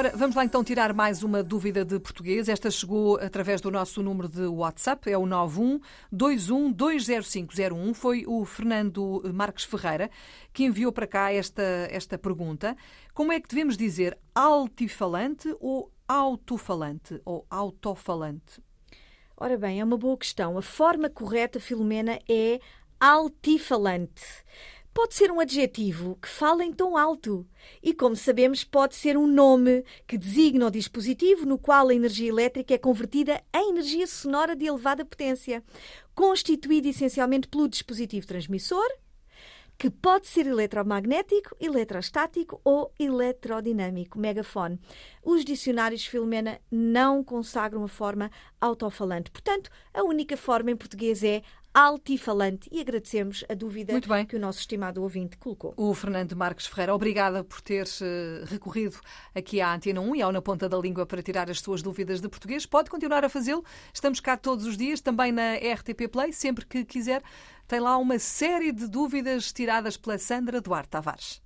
Ora, vamos lá então tirar mais uma dúvida de português. Esta chegou através do nosso número de WhatsApp, é o 91 21 20501. Foi o Fernando Marques Ferreira que enviou para cá esta, esta pergunta. Como é que devemos dizer altifalante ou autofalante ou autofalante? Ora bem, é uma boa questão. A forma correta, Filomena, é altifalante pode ser um adjetivo que fala em tom alto. E, como sabemos, pode ser um nome que designa o dispositivo no qual a energia elétrica é convertida em energia sonora de elevada potência, constituído essencialmente pelo dispositivo transmissor, que pode ser eletromagnético, eletrostático ou eletrodinâmico, megafone. Os dicionários Filomena não consagram a forma autofalante. Portanto, a única forma em português é altifalante e agradecemos a dúvida que o nosso estimado ouvinte colocou. O Fernando Marques Ferreira, obrigada por ter eh, recorrido aqui à Antena 1 e ao Na Ponta da Língua para tirar as suas dúvidas de português. Pode continuar a fazê-lo. Estamos cá todos os dias, também na RTP Play, sempre que quiser. Tem lá uma série de dúvidas tiradas pela Sandra Duarte Tavares.